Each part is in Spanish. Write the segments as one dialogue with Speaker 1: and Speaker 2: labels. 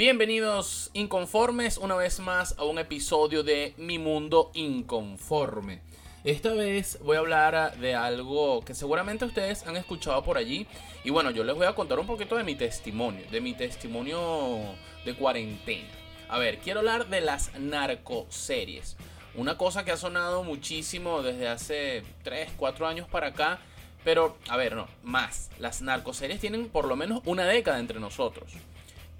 Speaker 1: Bienvenidos inconformes una vez más a un episodio de Mi Mundo Inconforme. Esta vez voy a hablar de algo que seguramente ustedes han escuchado por allí. Y bueno, yo les voy a contar un poquito de mi testimonio, de mi testimonio de cuarentena. A ver, quiero hablar de las narcoseries. Una cosa que ha sonado muchísimo desde hace 3, 4 años para acá. Pero, a ver, no, más. Las narcoseries tienen por lo menos una década entre nosotros.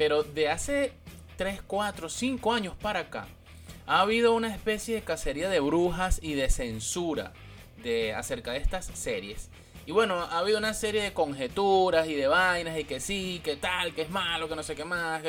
Speaker 1: Pero de hace 3, 4, 5 años para acá, ha habido una especie de cacería de brujas y de censura de, acerca de estas series. Y bueno, ha habido una serie de conjeturas y de vainas y que sí, que tal, que es malo, que no sé qué más.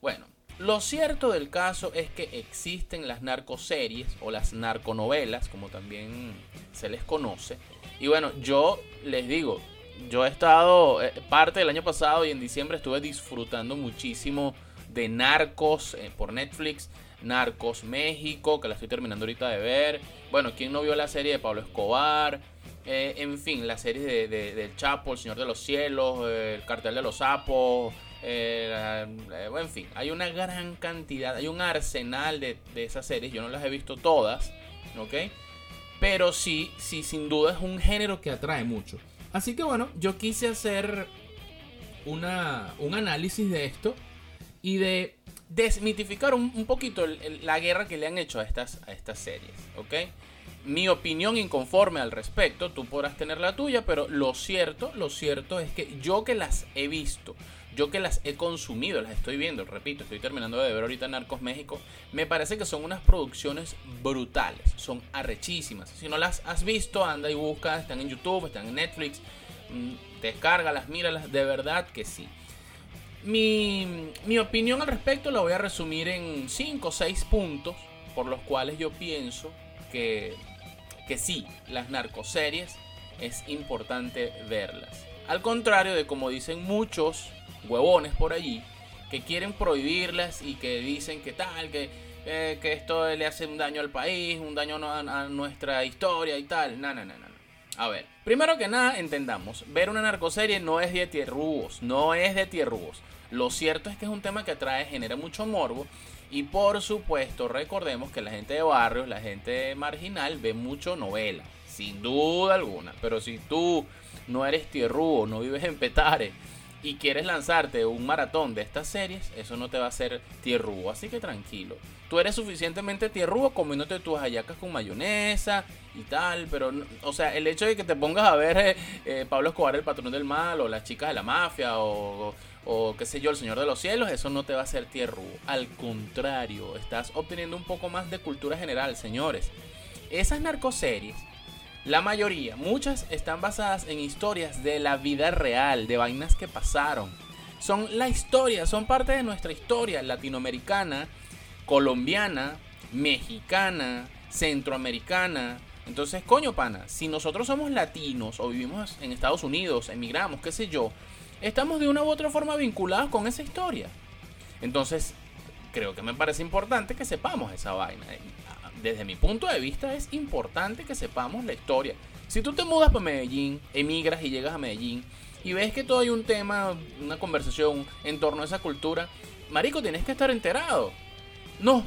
Speaker 1: Bueno, lo cierto del caso es que existen las narcoseries o las narconovelas, como también se les conoce. Y bueno, yo les digo, yo he estado eh, parte del año pasado y en diciembre estuve disfrutando muchísimo de Narcos eh, por Netflix. Narcos México, que la estoy terminando ahorita de ver. Bueno, ¿quién no vio la serie de Pablo Escobar? Eh, en fin, la serie de, del Chapo, El Señor de los Cielos, El Cartel de los Sapos. en fin, hay una gran cantidad, hay un arsenal de, de esas series. Yo no las he visto todas, ¿ok? Pero sí, sí, sin duda es un género que atrae mucho. Así que bueno, yo quise hacer una, un análisis de esto y de desmitificar un, poquito la guerra que le han hecho a estas, a estas series, ¿ok? Mi opinión inconforme al respecto, tú podrás tener la tuya, pero lo cierto, lo cierto es que yo que las he visto, yo que las he consumido, las estoy viendo, repito, estoy terminando de ver ahorita Narcos México, me parece que son unas producciones brutales, son arrechísimas. Si no las has visto, anda y busca, están en YouTube, están en Netflix, mm, descárgalas, míralas, de verdad que sí. Mi, mi opinión al respecto la voy a resumir en 5 o 6 puntos por los cuales yo pienso que, que sí, las narcoseries es importante verlas. Al contrario de como dicen muchos huevones por allí que quieren prohibirlas y que dicen que tal, que, eh, que esto le hace un daño al país, un daño a, nuestra historia y tal. No, no, no, no. A ver, primero que nada, entendamos, ver una narcoserie no es de tierrugos, no es de tierrugos. Lo cierto es que es un tema que atrae, genera mucho morbo. Y por supuesto, recordemos que la gente de barrios, la gente marginal, ve mucho novela, sin duda alguna. Pero si tú no eres tierrugo, no vives en Petare, y quieres lanzarte un maratón de estas series, eso no te va a hacer tierrugo. Así que tranquilo. Tú eres suficientemente tierrugo comiéndote tus hallacas con mayonesa y tal, pero, o sea, el hecho de que te pongas a ver eh, eh, Pablo Escobar, el patrón del mal, o las chicas de la mafia, o, o, qué sé yo, el Señor de los Cielos, eso no te va a hacer tierrugo. Al contrario, estás obteniendo un poco más de cultura general, señores. Esas narcoseries la mayoría, muchas están basadas en historias de la vida real, de vainas que pasaron. Son la historia, son parte de nuestra historia latinoamericana, colombiana, mexicana, centroamericana. Entonces, coño, pana, si nosotros somos latinos o vivimos en Estados Unidos, emigramos, qué sé yo, estamos de una u otra forma vinculados con esa historia. Entonces, creo que me parece importante que sepamos esa vaina desde mi punto de vista es importante que sepamos la historia. Si tú te mudas para Medellín, emigras y llegas a Medellín y ves que todo hay un tema, una conversación en torno a esa cultura, marico, tienes que estar enterado. No,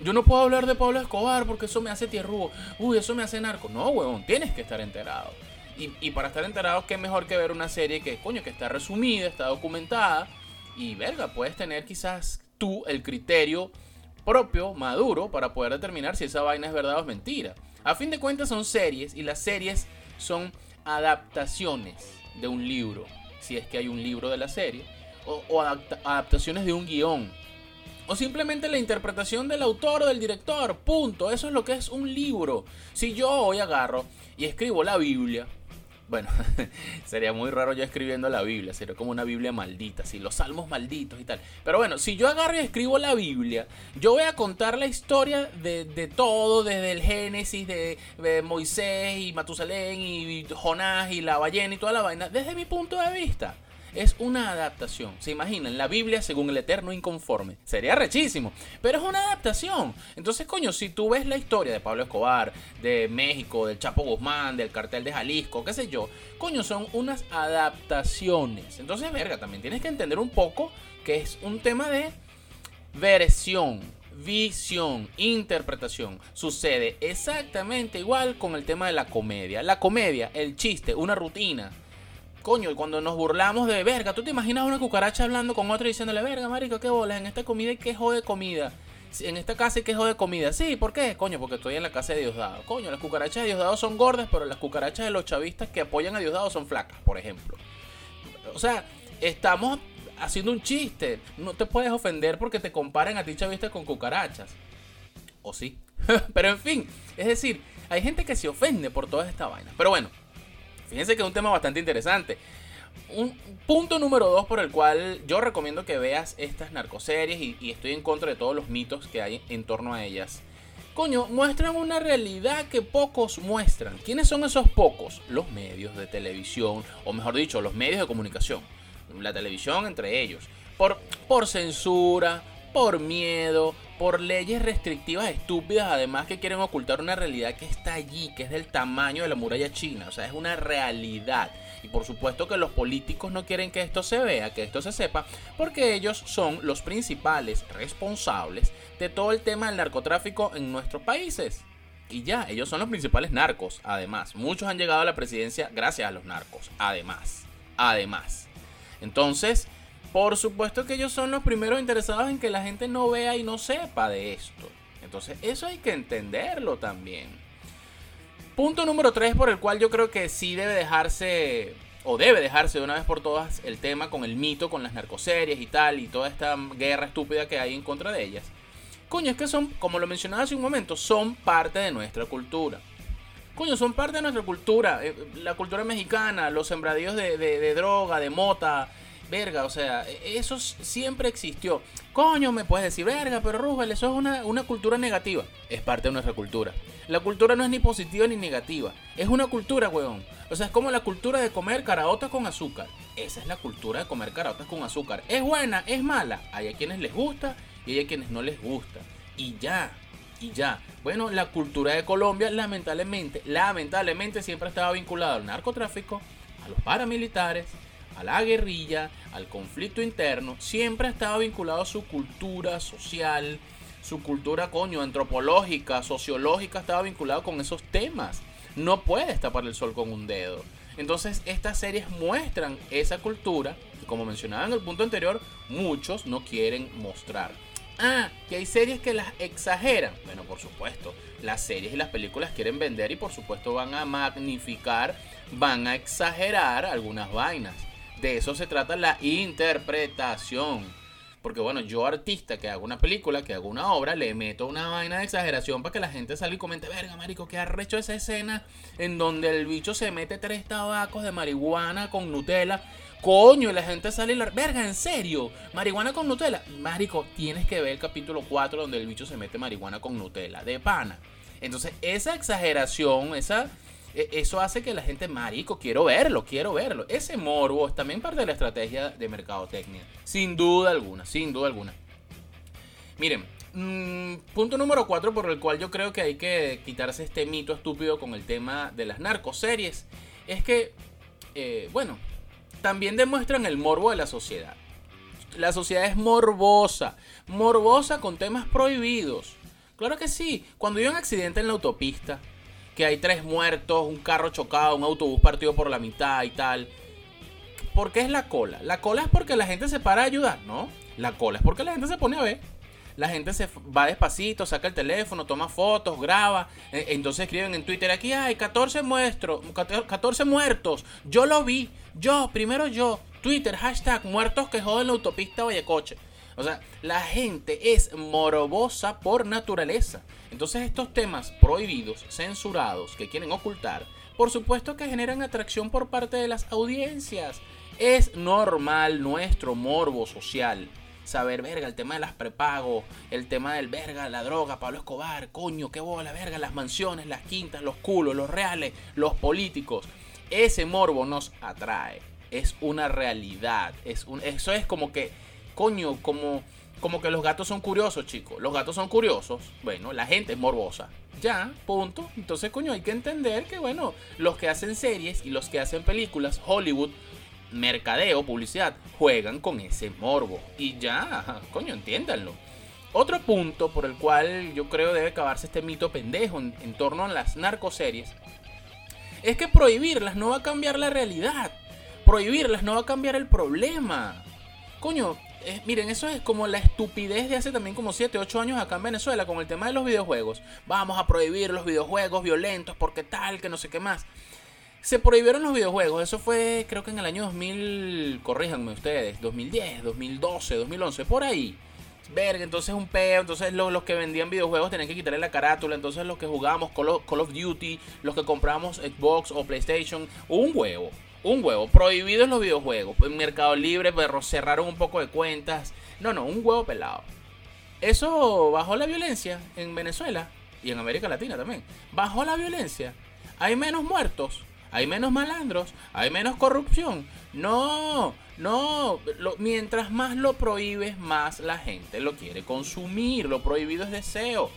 Speaker 1: yo no puedo hablar de Pablo Escobar porque eso me hace tierrugo. Uy, eso me hace narco. No, huevón, tienes que estar enterado. Y, para estar enterado, qué mejor que ver una serie que, coño, que está resumida, está documentada. Y, verga, puedes tener quizás tú el criterio propio, maduro, para poder determinar si esa vaina es verdad o es mentira. A fin de cuentas son series y las series son adaptaciones de un libro, si es que hay un libro de la serie, o, adaptaciones de un guion, o simplemente la interpretación del autor o del director, punto. Eso es lo que es un libro. Si yo hoy agarro y escribo la Biblia, bueno, sería muy raro yo escribiendo la Biblia, sería como una Biblia maldita, así, los salmos malditos y tal. Pero bueno, si yo agarro y escribo la Biblia, yo voy a contar la historia de, todo, desde el Génesis, de, de, Moisés y Matusalén y Jonás y la ballena y toda la vaina, desde mi punto de vista. Es una adaptación. ¿Se imaginan? La Biblia según el Eterno Inconforme. Sería rechísimo. Pero es una adaptación. Entonces, coño, si tú ves la historia de Pablo Escobar, de México, del Chapo Guzmán, del cartel de Jalisco, qué sé yo, coño, son unas adaptaciones. Entonces, verga, también tienes que entender un poco que es un tema de versión, visión, interpretación. Sucede exactamente igual con el tema de la comedia. La comedia, el chiste, una rutina Coño, cuando nos burlamos de verga, ¿tú te imaginas una cucaracha hablando con otra diciéndole, verga, marico, qué bolas, en esta comida hay que de comida? En esta casa hay que de comida. Sí, ¿por qué? Coño, porque estoy en la casa de Diosdado. Coño, las cucarachas de Diosdado son gordas, pero las cucarachas de los chavistas que apoyan a Diosdado son flacas, por ejemplo. O sea, estamos haciendo un chiste. No te puedes ofender porque te comparen a ti chavistas con cucarachas. O sí. pero en fin, es decir, hay gente que se ofende por toda esta vaina. Pero bueno, Fíjense que es un tema bastante interesante. Un punto número dos por el cual yo recomiendo que veas estas narcoseries y, y estoy en contra de todos los mitos que hay en torno a ellas. Coño, muestran una realidad que pocos muestran. ¿Quiénes son esos pocos? Los medios de televisión, o mejor dicho, los medios de comunicación. La televisión entre ellos. Por, por censura, por miedo, por leyes restrictivas estúpidas, además que quieren ocultar una realidad que está allí, que es del tamaño de la muralla china, o sea, es una realidad. Y por supuesto que los políticos no quieren que esto se vea, que esto se sepa, porque ellos son los principales responsables de todo el tema del narcotráfico en nuestros países. Y ya, ellos son los principales narcos, además. Muchos han llegado a la presidencia gracias a los narcos, además. Además. Entonces, por supuesto que ellos son los primeros interesados en que la gente no vea y no sepa de esto. Entonces eso hay que entenderlo también. Punto número 3 por el cual yo creo que sí debe dejarse, o debe dejarse de una vez por todas, el tema con el mito, con las narcoseries y tal, y toda esta guerra estúpida que hay en contra de ellas. Coño, es que son, como lo mencionaba hace un momento, son parte de nuestra cultura. Coño, son parte de nuestra cultura. Eh, la cultura mexicana, los sembradíos de, de droga, de mota, verga, o sea, e, eso siempre existió. Coño, me puedes decir, verga, pero Rubel, eso es una, una, cultura negativa. Es parte de nuestra cultura. La cultura no es ni positiva ni negativa. Es una cultura, weón. O sea, es como la cultura de comer caraotas con azúcar. Esa es la cultura de comer caraotas con azúcar. ¿Es buena? ¿Es mala? Hay a quienes les gusta y hay a quienes no les gusta. Y ya. Y ya. Bueno, la cultura de Colombia, lamentablemente, lamentablemente siempre estaba vinculada al narcotráfico, a los paramilitares, a la guerrilla, al conflicto interno, siempre ha estado vinculado a su cultura social, su cultura, coño, antropológica, sociológica, estaba vinculado con esos temas. No puedes tapar el sol con un dedo. Entonces, estas series muestran esa cultura que, como mencionaba en el punto anterior, muchos no quieren mostrar. Ah, que hay series que las exageran. Bueno, por supuesto, las series y las películas quieren vender y por supuesto van a magnificar, van a exagerar algunas vainas. De eso se trata la interpretación. Porque bueno, yo artista que hago una película, que hago una obra, le meto una vaina de exageración para que la gente salga y comente, verga, marico, que arrecho esa escena en donde el bicho se mete tres tabacos de marihuana con Nutella. Coño, y la gente sale y la... Verga, ¿en serio? ¿Marihuana con Nutella? Marico, tienes que ver el capítulo 4 donde el bicho se mete marihuana con Nutella. De pana. Entonces, esa exageración, esa eso hace que la gente, marico, quiero verlo, quiero verlo. Ese morbo es también parte de la estrategia de mercadotecnia. Sin duda alguna, sin duda alguna. Miren, mm, punto número 4 por el cual yo creo que hay que quitarse este mito estúpido con el tema de las narcoseries. Es que, eh, bueno, también demuestran el morbo de la sociedad. La sociedad es morbosa, morbosa con temas prohibidos. Claro que sí, cuando hay un accidente en la autopista, que hay tres muertos, un carro chocado, un autobús partido por la mitad y tal. ¿Por qué es la cola? La cola es porque la gente se para a ayudar, ¿no? La cola es porque la gente se pone a ver. La gente se va despacito, saca el teléfono, toma fotos, graba. E, entonces escriben en Twitter, aquí hay 14, muestros, 14 muertos. Yo lo vi. Yo, primero yo. Twitter, hashtag muertos que joden la autopista Vallecoche. O sea, la gente es morbosa por naturaleza. Entonces estos temas prohibidos, censurados, que quieren ocultar, por supuesto que generan atracción por parte de las audiencias. Es normal nuestro morbo social. Saber, verga, el tema de las prepagos, el tema del verga, la droga, Pablo Escobar, coño, qué bola, verga, las mansiones, las quintas, los culos, los reales, los políticos. Ese morbo nos atrae. Es una realidad. Es un, eso es como que, coño, como, como que los gatos son curiosos, chicos. Los gatos son curiosos. Bueno, la gente es morbosa. Ya, punto. Entonces, coño, hay que entender que, bueno, los que hacen series y los que hacen películas, Hollywood, mercadeo, publicidad, juegan con ese morbo. Y ya, coño, entiéndanlo. Otro punto por el cual yo creo debe acabarse este mito pendejo en, en torno a las narcoseries es que prohibirlas no va a cambiar la realidad. Prohibirlas no va a cambiar el problema. Coño, miren, eso es como la estupidez de hace también como 7, 8 años acá en Venezuela con el tema de los videojuegos. Vamos a prohibir los videojuegos violentos porque tal, que no sé qué más. Se prohibieron los videojuegos, eso fue creo que en el año 2000, corríjanme ustedes, 2010, 2012, 2011, por ahí. Verga, entonces un peo, entonces los, que vendían videojuegos tenían que quitarle la carátula, entonces los que jugábamos Call of, Call of Duty, los que compramos Xbox o PlayStation, un huevo un huevo. Prohibidos los videojuegos. En Mercado Libre, pero cerraron un poco de cuentas. No, no, un huevo pelado. Eso bajó la violencia en Venezuela y en América Latina también. Bajó la violencia. Hay menos muertos. Hay menos malandros. Hay menos corrupción. No, no. mientras más lo prohíbes, más la gente lo quiere consumir. Lo prohibido es deseo.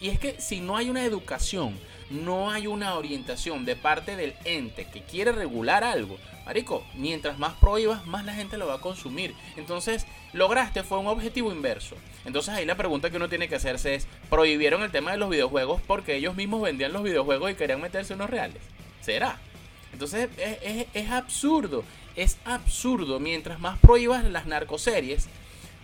Speaker 1: Y es que si no hay una educación no hay una orientación de parte del ente que quiere regular algo, Marico, mientras más prohíbas, más la gente lo va a consumir. Entonces, lograste fue un objetivo inverso. Entonces ahí la pregunta que uno tiene que hacerse es, ¿prohibieron el tema de los videojuegos porque ellos mismos vendían los videojuegos y querían meterse unos reales? ¿Será? Entonces es, es absurdo, es absurdo. Mientras más prohíbas las narcoseries,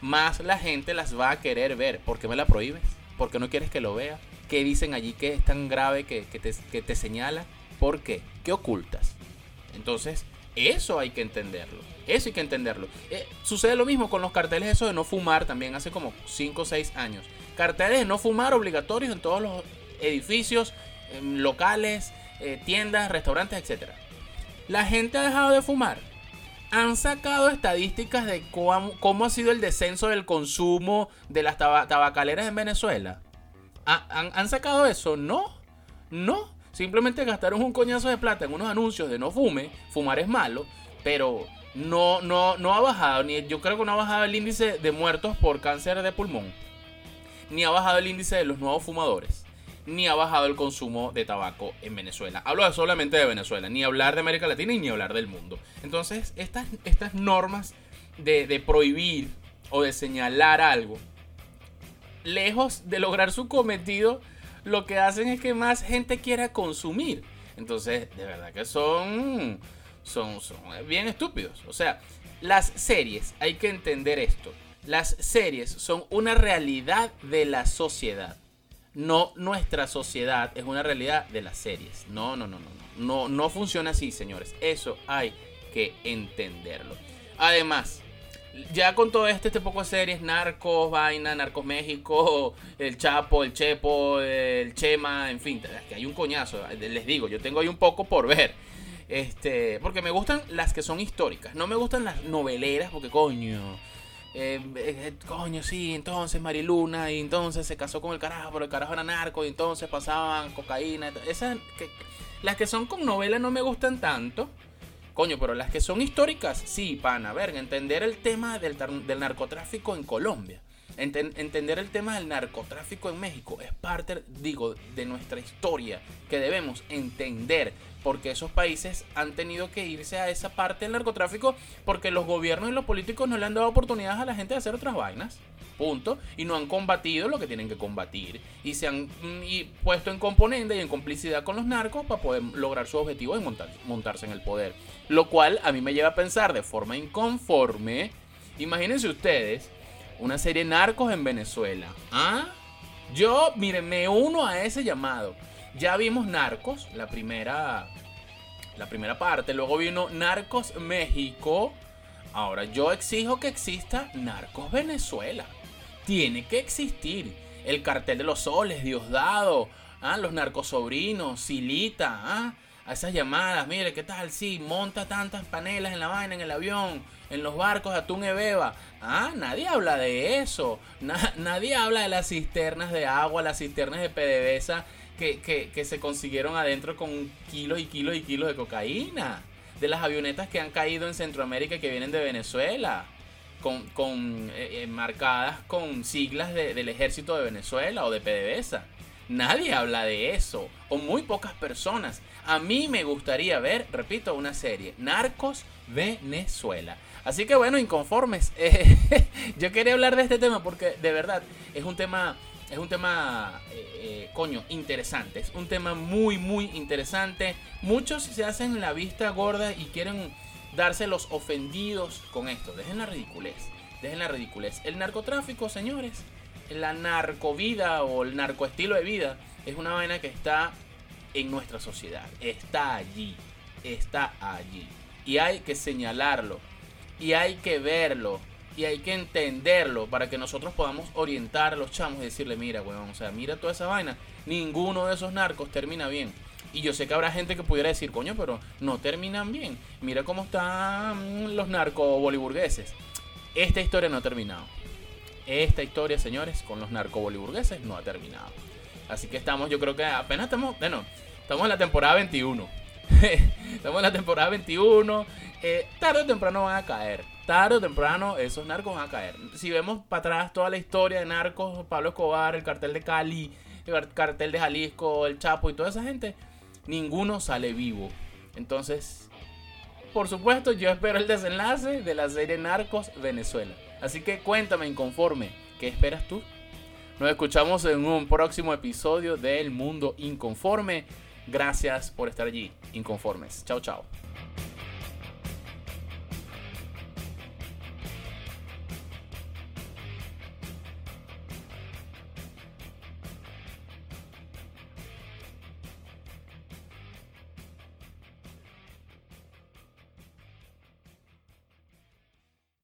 Speaker 1: más la gente las va a querer ver. ¿Por qué me la prohíbes? ¿Por qué no quieres que lo vea? ¿Qué dicen allí que es tan grave que, te, señala? ¿Por qué? ¿Qué ocultas? Entonces, eso hay que entenderlo. Eso hay que entenderlo. Eh, sucede lo mismo con los carteles eso de no fumar también hace como 5 o 6 años. Carteles de no fumar obligatorios en todos los edificios, locales, eh, tiendas, restaurantes, etc. La gente ha dejado de fumar. Han sacado estadísticas de cómo ha sido el descenso del consumo de las tabacaleras en Venezuela. ¿Han, sacado eso? No, no. Simplemente gastaron un coñazo de plata en unos anuncios de no fume, fumar es malo, pero no, no, no ha bajado, ni yo creo que no ha bajado el índice de muertos por cáncer de pulmón, ni ha bajado el índice de los nuevos fumadores, ni ha bajado el consumo de tabaco en Venezuela. Hablo solamente de Venezuela, ni hablar de América Latina ni hablar del mundo. Entonces, estas, estas normas de, de prohibir o de señalar algo lejos de lograr su cometido, lo que hacen es que más gente quiera consumir. Entonces, de verdad que son, son, son bien estúpidos. O sea, las series, hay que entender esto. Las series son una realidad de la sociedad. No nuestra sociedad es una realidad de las series. No, no, no, no. No, no funciona así, señores. Eso hay que entenderlo. Además, ya con todo este, este poco de series, Narcos, Vaina, Narcos México, El Chapo, El Chepo, El Chema, en fin, que hay un coñazo, les digo, yo tengo ahí un poco por ver. Este, porque me gustan las que son históricas, no me gustan las noveleras, porque coño, eh, eh, coño, sí, entonces Mariluna, y entonces se casó con el carajo, pero el carajo era narco, y entonces pasaban cocaína, esas, que, las que son con novelas no me gustan tanto. Coño, pero las que son históricas, sí, pana, verga, entender el tema del, narcotráfico en Colombia. entender el tema del narcotráfico en México es parte, digo, de nuestra historia que debemos entender porque esos países han tenido que irse a esa parte del narcotráfico porque los gobiernos y los políticos no le han dado oportunidades a la gente de hacer otras vainas. Punto. Y no han combatido lo que tienen que combatir. Y se han mm, puesto en componente y en complicidad con los narcos para poder lograr su objetivo de montarse en el poder. Lo cual a mí me lleva a pensar de forma inconforme. Imagínense ustedes una serie narcos en Venezuela. ¿Ah? Yo, miren, me uno a ese llamado. Ya vimos Narcos, la primera, la primera parte. Luego vino Narcos México. Ahora yo exijo que exista Narcos Venezuela. Tiene que existir. El cartel de los soles, Diosdado, ¿ah? los narcos sobrinos, Silita, ¿ah? a esas llamadas, mire, ¿qué tal? Sí, monta tantas panelas en la vaina, en el avión, en los barcos, atún y beba. Ah, nadie habla de eso. nadie habla de las cisternas de agua, las cisternas de PDVSA que, que, que se consiguieron adentro con kilos y kilos y kilos de cocaína. De las avionetas que han caído en Centroamérica y que vienen de Venezuela. Con, con eh, eh, marcadas con siglas del ejército de Venezuela o de PDVSA. Nadie habla de eso, o muy pocas personas. A mí me gustaría ver, repito, una serie, Narcos Venezuela. Así que bueno, inconformes. Eh, yo quería hablar de este tema porque de verdad es un tema, es un tema, coño, interesante. Es un tema muy, muy interesante. Muchos se hacen la vista gorda y quieren darse los ofendidos con esto. Dejen la ridiculez. Dejen la ridiculez. El narcotráfico, señores, la narcovida o el narcoestilo de vida es una vaina que está en nuestra sociedad. Está allí. Está allí. Y hay que señalarlo. Y hay que verlo. Y hay que entenderlo para que nosotros podamos orientar a los chamos y decirle, mira, weón, o sea, mira toda esa vaina. Ninguno de esos narcos termina bien. Y yo sé que habrá gente que pudiera decir, coño, pero no terminan bien. Mira cómo están los narcos boliburgueses. Esta historia no ha terminado. Esta historia, señores, con los narcoboliburgueses no ha terminado. Así que estamos, yo creo que apenas estamos, bueno, estamos en la temporada 21. estamos en la temporada 21. Eh, tarde o temprano van a caer. Tarde o temprano esos narcos van a caer. Si vemos para atrás toda la historia de narcos, Pablo Escobar, el cartel de Cali, el cartel de Jalisco, el Chapo y toda esa gente, ninguno sale vivo. Entonces, por supuesto, yo espero el desenlace de la serie Narcos Venezuela. Así que cuéntame, inconforme, ¿qué esperas tú? Nos escuchamos en un próximo episodio del Mundo Inconforme. Gracias por estar allí, inconformes. Chao, chao.